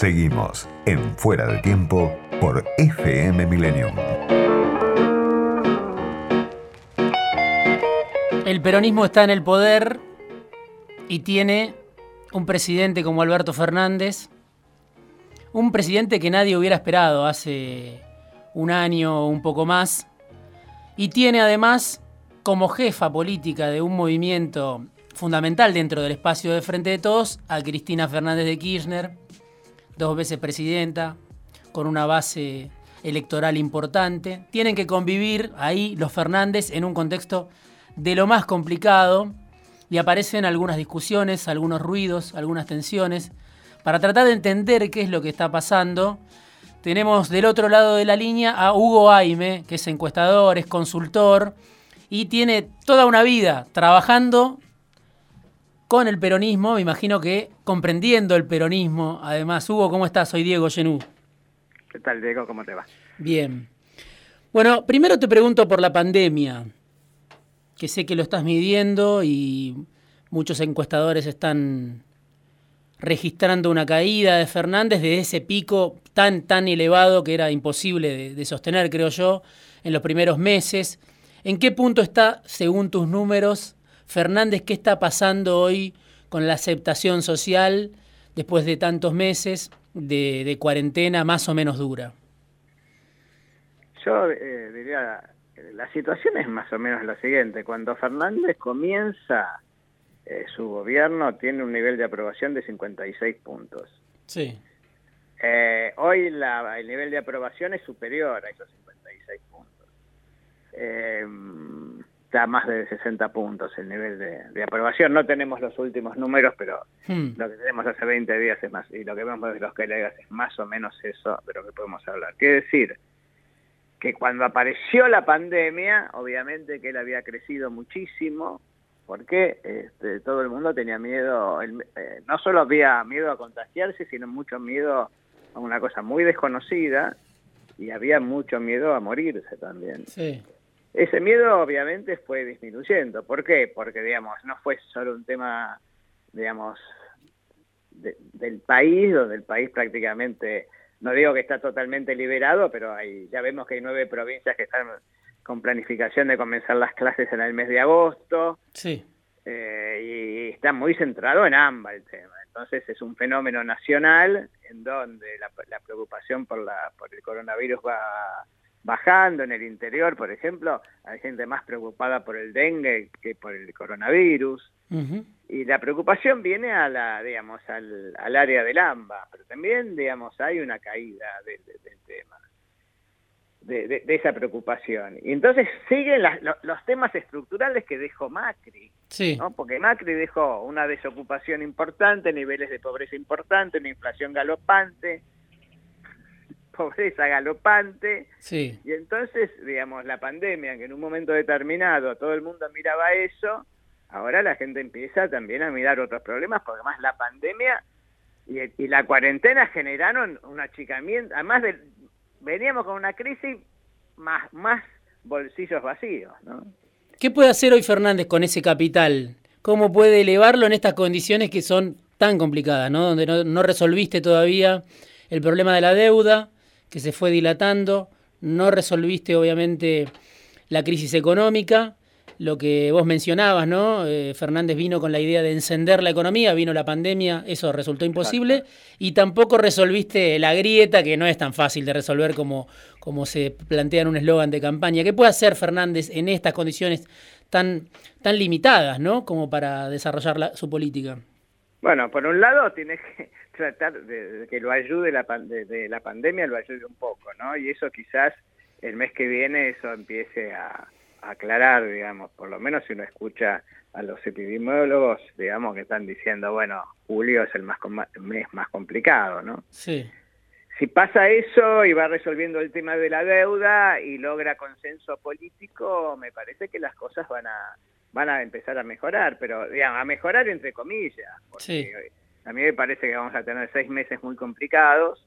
Seguimos en Fuera de Tiempo por FM Millennium. El peronismo está en el poder y tiene un presidente como Alberto Fernández, un presidente que nadie hubiera esperado hace un año o un poco más, y tiene además como jefa política de un movimiento fundamental dentro del espacio de Frente de Todos a Cristina Fernández de Kirchner, dos veces presidenta, con una base electoral importante. Tienen que convivir ahí los Fernández en un contexto de lo más complicado y aparecen algunas discusiones, algunos ruidos, algunas tensiones. Para tratar de entender qué es lo que está pasando, tenemos del otro lado de la línea a Hugo Aime, que es encuestador, es consultor y tiene toda una vida trabajando con el peronismo, me imagino que comprendiendo el peronismo. Además, Hugo, ¿cómo estás? Soy Diego Genú. ¿Qué tal, Diego? ¿Cómo te va? Bien. Bueno, primero te pregunto por la pandemia, que sé que lo estás midiendo y muchos encuestadores están registrando una caída de Fernández de ese pico tan, tan elevado que era imposible de, de sostener, creo yo, en los primeros meses. ¿En qué punto está, según tus números, Fernández, ¿qué está pasando hoy con la aceptación social después de tantos meses de, cuarentena más o menos dura? Yo eh, diría, la situación es más o menos la siguiente. Cuando Fernández comienza eh, su gobierno, tiene un nivel de aprobación de 56 puntos. Sí. Eh, hoy el nivel de aprobación es superior a esos 56 puntos. Eh, está más de 60 puntos el nivel de, aprobación. No tenemos los últimos números, pero hmm. lo que tenemos hace 20 días es más, y lo que vemos de los colegas es más o menos eso de lo que podemos hablar. Quiere decir que cuando apareció la pandemia, obviamente que él había crecido muchísimo, porque este, todo el mundo tenía miedo, eh, no solo había miedo a contagiarse, sino mucho miedo a una cosa muy desconocida, y había mucho miedo a morirse también. Sí. Ese miedo obviamente fue disminuyendo. ¿Por qué? Porque, digamos, no fue solo un tema, digamos, del país, donde el país prácticamente, no digo que está totalmente liberado, pero hay, ya vemos que hay nueve provincias que están con planificación de comenzar las clases en el mes de agosto. Sí. Eh, y está muy centrado en AMBA el tema. Entonces es un fenómeno nacional en donde la, la preocupación por, la, por el coronavirus va bajando en el interior, por ejemplo, hay gente más preocupada por el dengue que por el coronavirus. Y la preocupación viene a la, digamos, al, al, área del AMBA, pero también, digamos, hay una caída del tema, de, de, esa preocupación. Y entonces siguen los temas estructurales que dejó Macri, sí. ¿no? porque Macri dejó una desocupación importante, niveles de pobreza importantes, una inflación galopante, pobreza galopante. Sí. Y entonces, digamos, la pandemia, que en un momento determinado todo el mundo miraba eso, ahora la gente empieza también a mirar otros problemas, porque además la pandemia y, la cuarentena generaron un achicamiento, además de, veníamos con una crisis más, más bolsillos vacíos, ¿no? ¿Qué puede hacer hoy Fernández con ese capital? ¿Cómo puede elevarlo en estas condiciones que son tan complicadas, ¿no? donde no, no resolviste todavía el problema de la deuda, que se fue dilatando, no resolviste obviamente la crisis económica, lo que vos mencionabas, ¿no? Eh, Fernández vino con la idea de encender la economía, vino la pandemia, eso resultó imposible, y tampoco resolviste la grieta, que no es tan fácil de resolver como, como se plantea en un eslogan de campaña. ¿Qué puede hacer Fernández en estas condiciones tan, tan limitadas, ¿no? Como para desarrollar su política. Bueno, por un lado tiene que tratar de, que lo ayude la, de, la pandemia, lo ayude un poco, ¿no? Y eso quizás el mes que viene eso empiece a, aclarar, digamos, por lo menos si uno escucha a los epidemiólogos, digamos, que están diciendo, bueno, julio es el más mes más complicado, ¿no? Sí. Si pasa eso y va resolviendo el tema de la deuda y logra consenso político, me parece que las cosas van a van a empezar a mejorar, pero digamos, a mejorar entre comillas. Porque A mí me parece que vamos a tener seis meses muy complicados,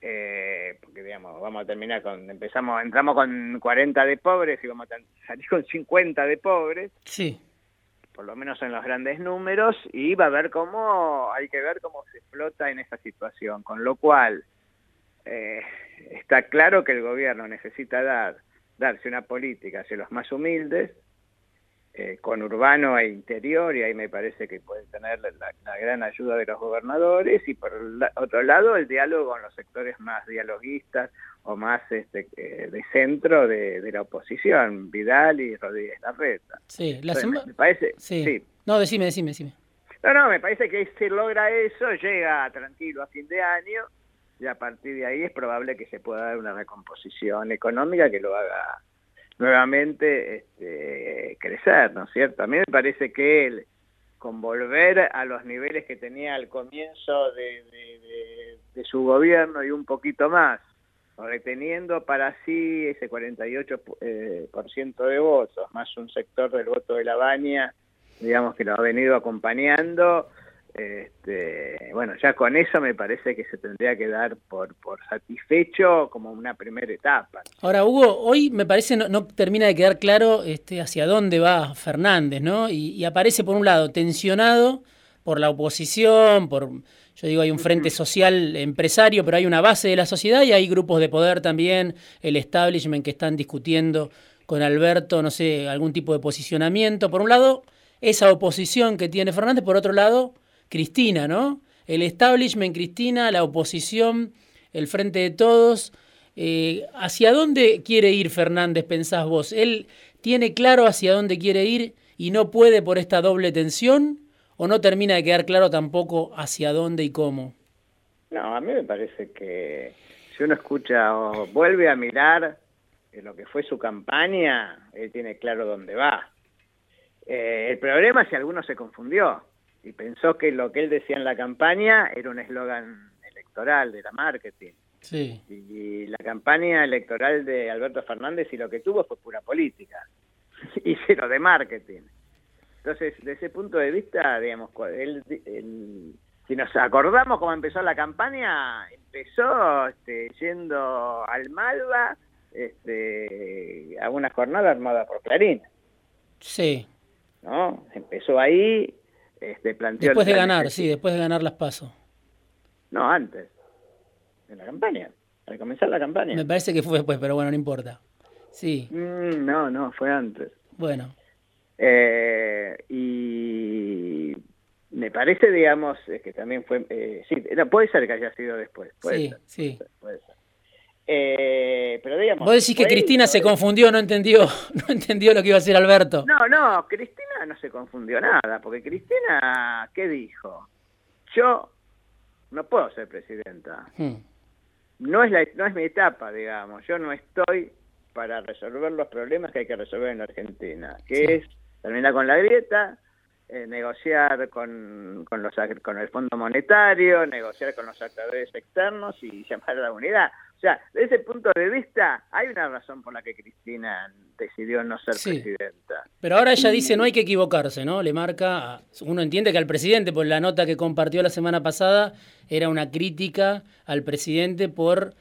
eh, porque digamos, vamos a terminar con, empezamos, entramos con 40 de pobres y vamos a salir con 50 de pobres. Sí. por lo menos en los grandes números, y va a ver cómo, hay que ver cómo se explota en esa situación, con lo cual eh, está claro que el gobierno necesita dar, darse una política hacia los más humildes, eh, con urbano e interior, y ahí me parece que puede tener la, gran ayuda de los gobernadores, y por otro lado el diálogo con los sectores más dialoguistas o más este, eh, de centro de, la oposición, Vidal y Rodríguez Larreta. Sí, la me, parece... Sí. No, decime, decime, decime. No, no, me parece que si logra eso, llega tranquilo a fin de año, y a partir de ahí es probable que se pueda dar una recomposición económica que lo haga nuevamente este, crecer, ¿no es cierto? A mí me parece que él, con volver a los niveles que tenía al comienzo de, su gobierno y un poquito más, reteniendo para sí ese 48% eh, por ciento de votos, más un sector del voto de la baña, digamos que lo ha venido acompañando, este, bueno, ya con eso me parece que se tendría que dar por, por satisfecho como una primera etapa. Ahora, Hugo, hoy me parece no, no termina de quedar claro este, hacia dónde va Fernández, ¿no? Y, aparece, por un lado, tensionado por la oposición, por, yo digo, hay un frente social empresario, pero hay una base de la sociedad y hay grupos de poder también, el establishment que están discutiendo con Alberto, no sé, algún tipo de posicionamiento. Por un lado, esa oposición que tiene Fernández, por otro lado, Cristina, ¿no? El establishment, Cristina, la oposición, el frente de todos. Eh, ¿Hacia dónde quiere ir Fernández, pensás vos? ¿Él tiene claro hacia dónde quiere ir y no puede por esta doble tensión? ¿O no termina de quedar claro tampoco hacia dónde y cómo? No, a mí me parece que si uno escucha o vuelve a mirar lo que fue su campaña, él tiene claro dónde va. Eh, el problema es si alguno se confundió y pensó que lo que él decía en la campaña era un eslogan electoral de la marketing. Sí. Y, la campaña electoral de Alberto Fernández y lo que tuvo fue pura política y cero de marketing. Entonces, desde ese punto de vista, digamos, él, si nos acordamos cómo empezó la campaña, empezó este, yendo al Malva este, a una jornada armada por Clarín. Sí. ¿No? Empezó ahí, este, después de ganar, sí, después de ganar las pasos. No, antes. En la campaña. Al comenzar la campaña. Me parece que fue después, pero bueno, no importa. Sí. Mm, no, no, fue antes. Bueno. Eh, y me parece, digamos, que también fue... Eh, sí, puede ser que haya sido después. sí, sí. Puede ser. Eh, pero digamos, Vos decís que Cristina se confundió, no entendió, no entendió lo que iba a hacer Alberto. No, no, Cristina no se confundió nada, porque Cristina, ¿qué dijo? Yo no puedo ser presidenta. Hmm. No es la, no es mi etapa, digamos. Yo no estoy para resolver los problemas que hay que resolver en la Argentina, que es terminar con la grieta, eh, negociar con, con, los, con el Fondo Monetario, negociar con los actores externos y llamar a la unidad. O sea, desde ese punto de vista, hay una razón por la que Cristina decidió no ser presidenta. Pero ahora ella dice no hay que equivocarse, ¿no? Le marca, uno entiende que al presidente, por la nota que compartió la semana pasada, era una crítica al presidente por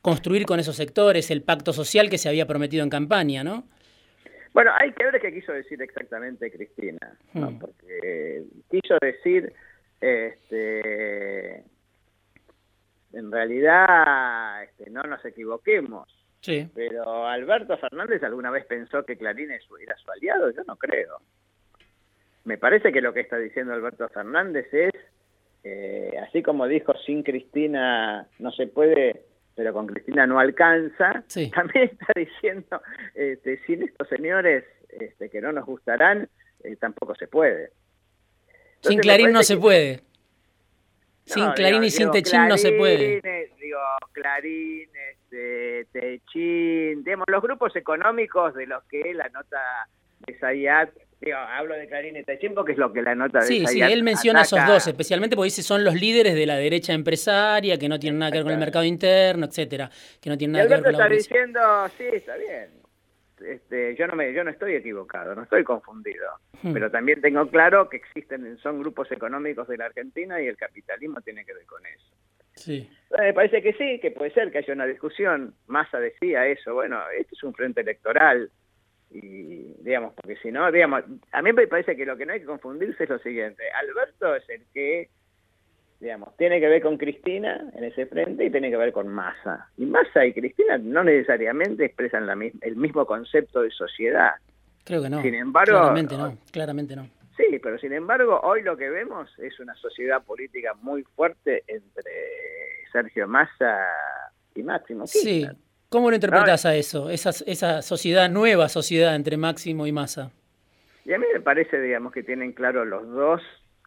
construir con esos sectores el pacto social que se había prometido en campaña, ¿no? Bueno, hay que ver qué quiso decir exactamente Cristina, hmm. porque quiso decir este, en realidad este, no nos equivoquemos. Sí. Pero Alberto Fernández alguna vez pensó que Clarín era su aliado, yo no creo. Me parece que lo que está diciendo Alberto Fernández es, eh, así como dijo, sin Cristina no se puede, pero con Cristina no alcanza, también está diciendo, este, sin estos señores este, que no nos gustarán, eh, tampoco se puede. sin Clarín no se puede. Sin Clarín y sin Techín no se puede. Digo, Clarín, este, Techín, digamos, los grupos económicos de los que la nota de Zayat, digo, hablo de Clarín y Techín porque es lo que la nota de Sí, sí, él menciona a esos dos, especialmente porque dice son los líderes de la derecha empresaria, que no tienen nada que ver con el mercado interno, etcétera, que no tienen nada que ver con la está diciendo, sí, está bien, este, yo no me, yo no estoy equivocado, no estoy confundido, hmm. pero también tengo claro que existen, son grupos económicos de la Argentina y el capitalismo tiene que ver con eso. Sí. Me parece que sí, que puede ser que haya una discusión. Massa decía eso, bueno, este es un frente electoral, Y, digamos, porque si no, digamos, a mí me parece que lo que no hay que confundirse es lo siguiente. Alberto es el que, digamos, tiene que ver con Cristina en ese frente y tiene que ver con Massa. Y Massa y Cristina no necesariamente expresan la, el mismo concepto de sociedad. Creo que no. Sin embargo, claramente no, claramente no. Sí, pero sin embargo, hoy lo que vemos es una sociedad política muy fuerte entre Sergio Massa y Máximo Sí. ¿Cómo lo interpretas a eso, esa, esa sociedad, nueva sociedad entre Máximo y Massa? Y a mí me parece, digamos, que tienen claro los dos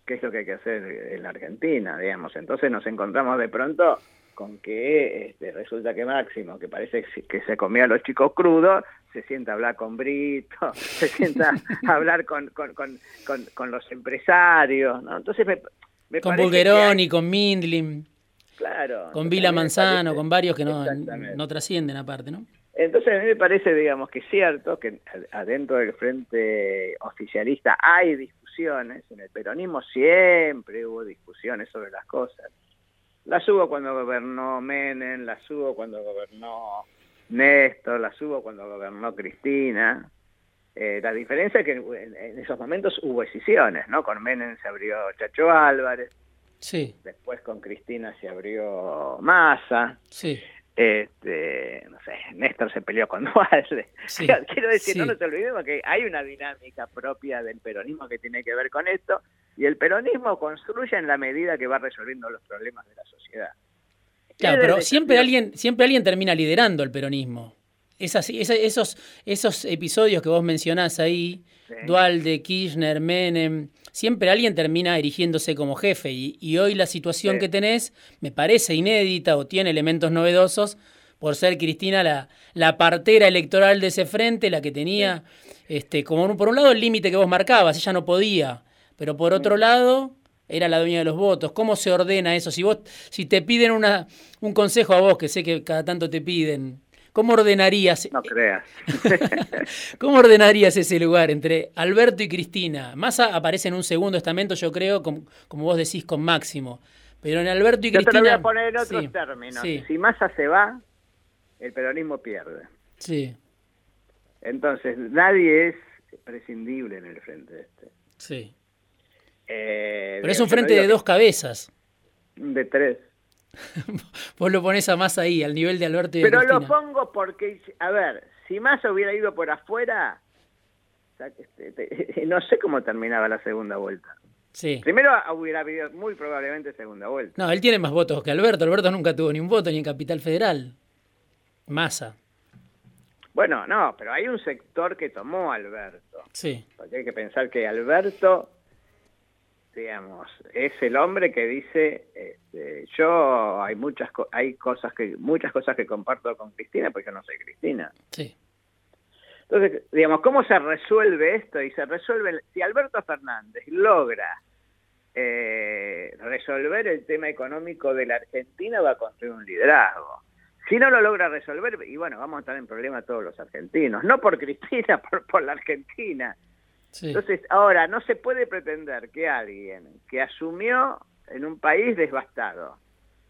qué es lo que hay que hacer en la Argentina, digamos. Entonces nos encontramos de pronto con que este, resulta que Máximo, que parece que se comía a los chicos crudos, se sienta a hablar con Brito, se sienta a hablar con, con, con, los empresarios, ¿no? Entonces me, Con Bulgeroni, con Mindlin. Claro. Con Vila Manzano, con varios que no, no trascienden aparte, ¿no? Entonces a mí me parece, digamos, que es cierto que adentro del frente oficialista hay discusiones, en el peronismo siempre hubo discusiones sobre las cosas, las hubo cuando gobernó Menem, las hubo cuando gobernó Néstor, las hubo cuando gobernó Cristina. Eh, la diferencia es que en, esos momentos hubo decisiones, ¿no? Con Menem se abrió Chacho Álvarez, sí. después con Cristina se abrió Massa. Sí. Este, no sé, Néstor se peleó con Duarte. Quiero decir, no nos olvidemos que hay una dinámica propia del peronismo que tiene que ver con esto, y el peronismo construye en la medida que va resolviendo los problemas de la sociedad. Claro, pero siempre alguien, siempre alguien termina liderando el peronismo. Esas, esos, esos episodios que vos mencionás ahí, Dualde, Kirchner, Menem, siempre alguien termina erigiéndose como jefe. Y, hoy la situación que tenés me parece inédita o tiene elementos novedosos por ser Cristina la, la partera electoral de ese frente, la que tenía, este, como por un lado el límite que vos marcabas, ella no podía pero por otro lado era la dueña de los votos. ¿Cómo se ordena eso? Si vos, si te piden una, un consejo a vos, que sé que cada tanto te piden, ¿cómo ordenarías? No creas. ¿Cómo ordenarías ese lugar entre Alberto y Cristina? Massa aparece en un segundo estamento, yo creo, como, vos decís, con Máximo. Pero en Alberto y Cristina. Yo te lo voy a poner en otros términos. Si Massa se va, el peronismo pierde. Sí. Entonces, nadie es prescindible en el frente este. Sí. Eh, Pero es un frente de dos cabezas. De tres. Vos lo pones a más ahí, al nivel de Alberto y Pero lo pongo porque, a ver, si más hubiera ido por afuera, este, no sé cómo terminaba la segunda vuelta. Sí. Primero hubiera habido muy probablemente segunda vuelta. No, él tiene más votos que Alberto. Alberto nunca tuvo ni un voto ni en Capital Federal. Masa. Bueno, no, pero hay un sector que tomó Alberto. Sí. Porque hay que pensar que Alberto digamos, es el hombre que dice, este, yo hay muchas hay cosas que muchas cosas que comparto con Cristina, porque yo no soy Cristina. Sí. Entonces, digamos, ¿cómo se resuelve esto? Y se resuelve, si Alberto Fernández logra eh, resolver el tema económico de la Argentina, va a construir un liderazgo. Si no lo logra resolver, y bueno, vamos a estar en problema todos los argentinos, no por Cristina, por, por la Argentina. Entonces, ahora, no se puede pretender que alguien que asumió en un país devastado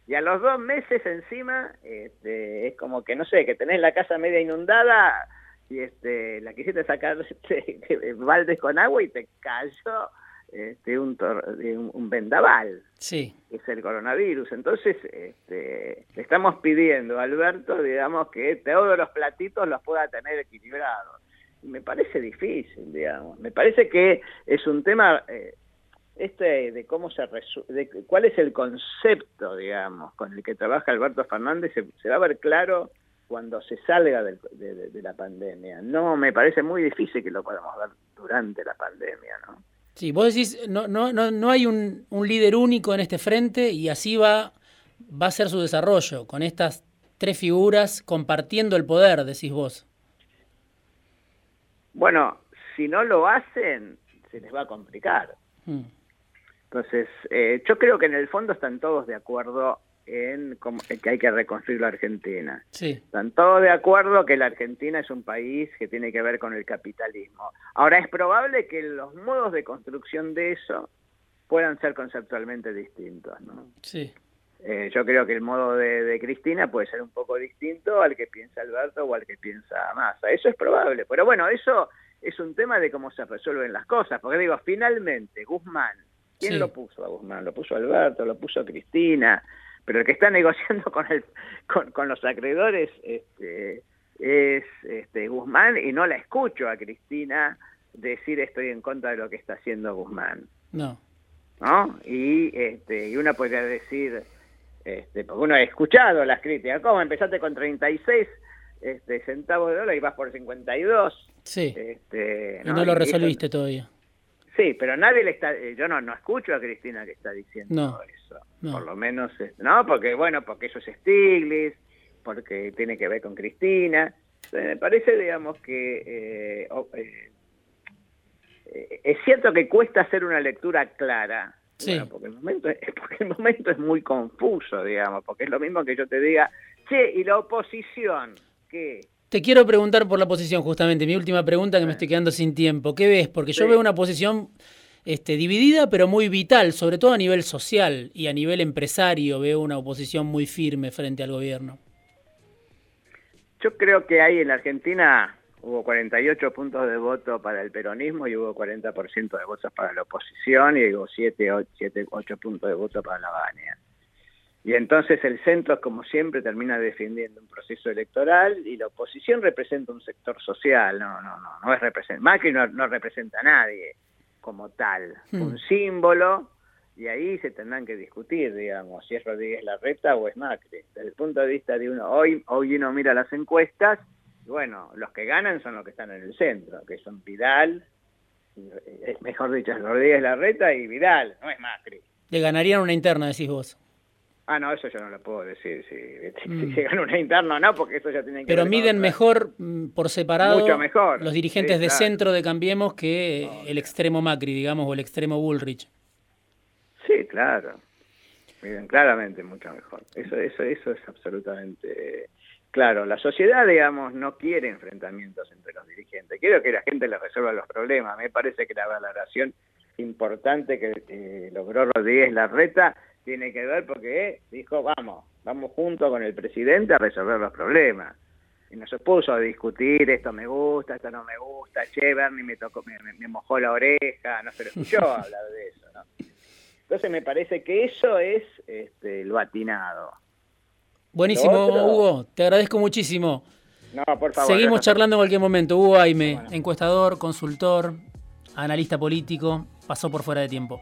y a los dos meses encima este, es como que, no sé, que tenés la casa media inundada y este, la quisiste sacar este, baldes con agua y te cayó este, un, un, vendaval, sí. que es el coronavirus. Entonces, este, le estamos pidiendo a Alberto, digamos, que todos los platitos los pueda tener equilibrados me parece difícil, digamos. Me parece que es un tema eh, este de cómo se de cuál es el concepto, digamos, con el que trabaja Alberto Fernández se, va a ver claro cuando se salga de, la pandemia. No, me parece muy difícil que lo podamos ver durante la pandemia, ¿no? Sí, vos decís, no, no, no, no hay un, un líder único en este frente y así va, va a ser su desarrollo, con estas tres figuras compartiendo el poder, decís vos. Bueno, si no lo hacen, se les va a complicar. Hmm. Entonces, eh, yo creo que en el fondo están todos de acuerdo en, que hay que reconstruir la Argentina. Sí. Están todos de acuerdo que la Argentina es un país que tiene que ver con el capitalismo. Ahora, es probable que los modos de construcción de eso puedan ser conceptualmente distintos, ¿no? Sí. Eh, yo creo que el modo de, Cristina puede ser un poco distinto al que piensa Alberto o al que piensa Massa. Eso es probable. Pero bueno, eso es un tema de cómo se resuelven las cosas. Porque digo, finalmente, Guzmán, ¿quién lo puso a Guzmán? Lo puso Alberto, lo puso Cristina. Pero el que está negociando con, el, con, los acreedores este, es este, Guzmán y no la escucho a Cristina decir estoy en contra de lo que está haciendo Guzmán. No. ¿No? Y, este, y uno podría decir este, porque uno ha escuchado las críticas. ¿Cómo empezaste con 36 este, centavos de dólar y vas por 52? Sí. Este, ¿no? Y no lo resolviste todavía. Sí, pero nadie le está. Eh, yo no, no escucho a Cristina que está diciendo eso. Por lo menos. No, porque bueno, porque eso es Stiglitz, porque tiene que ver con Cristina. me parece, digamos, que. Eh, eh, es cierto que cuesta hacer una lectura clara Sí. porque, el momento es, porque el momento es muy confuso, digamos, porque es lo mismo que yo te diga, che, ¿y la oposición qué? Te quiero preguntar por la oposición, justamente, mi última pregunta que me estoy quedando sin tiempo. ¿Qué ves? Porque yo veo una oposición este, dividida, pero muy vital, sobre todo a nivel social y a nivel empresario, veo una oposición muy firme frente al gobierno. Yo creo que hay en la Argentina hubo 48 puntos de voto para el peronismo y hubo 40% de votos para la oposición y hubo 7, 7 8 puntos de voto para la Baña. Y entonces el centro, como siempre, termina defendiendo un proceso electoral y la oposición representa un sector social, no, no, no, no es representa, Macri no, no representa a nadie como tal, hmm. un símbolo y ahí se tendrán que discutir, digamos, si es Rodríguez Larreta o es Macri. Desde el punto de vista de uno, hoy, hoy uno mira las encuestas bueno, los que ganan son los que están en el centro, que son Vidal, eh, mejor dicho, Rodríguez Larreta y Vidal, no es Macri. Le ganarían una interna, decís vos. Ah, no, eso yo no lo puedo decir, si, mm. gana una interna o no, porque eso ya tiene que Pero miden mejor mm, por separado Mucho mejor. los dirigentes de centro de Cambiemos que el extremo Macri, digamos, o el extremo Bullrich. Sí, claro. Miden claramente mucho mejor. Eso, eso, eso es absolutamente Claro, la sociedad, digamos, no quiere enfrentamientos entre los dirigentes. Quiero que la gente les resuelva los problemas. Me parece que la valoración importante que eh, logró Rodríguez Larreta tiene que ver porque dijo, vamos, vamos junto con el presidente a resolver los problemas. Y no se puso a discutir, esto me gusta, esto no me gusta, che, Bernie me, tocó, me, mojó la oreja, no se lo escuchó hablar de eso. ¿no? Entonces me parece que eso es este, lo atinado. Buenísimo, Hugo. Te agradezco muchísimo. No, por favor. Seguimos charlando en cualquier momento. Hugo Aime, encuestador, consultor, analista político, pasó por fuera de tiempo.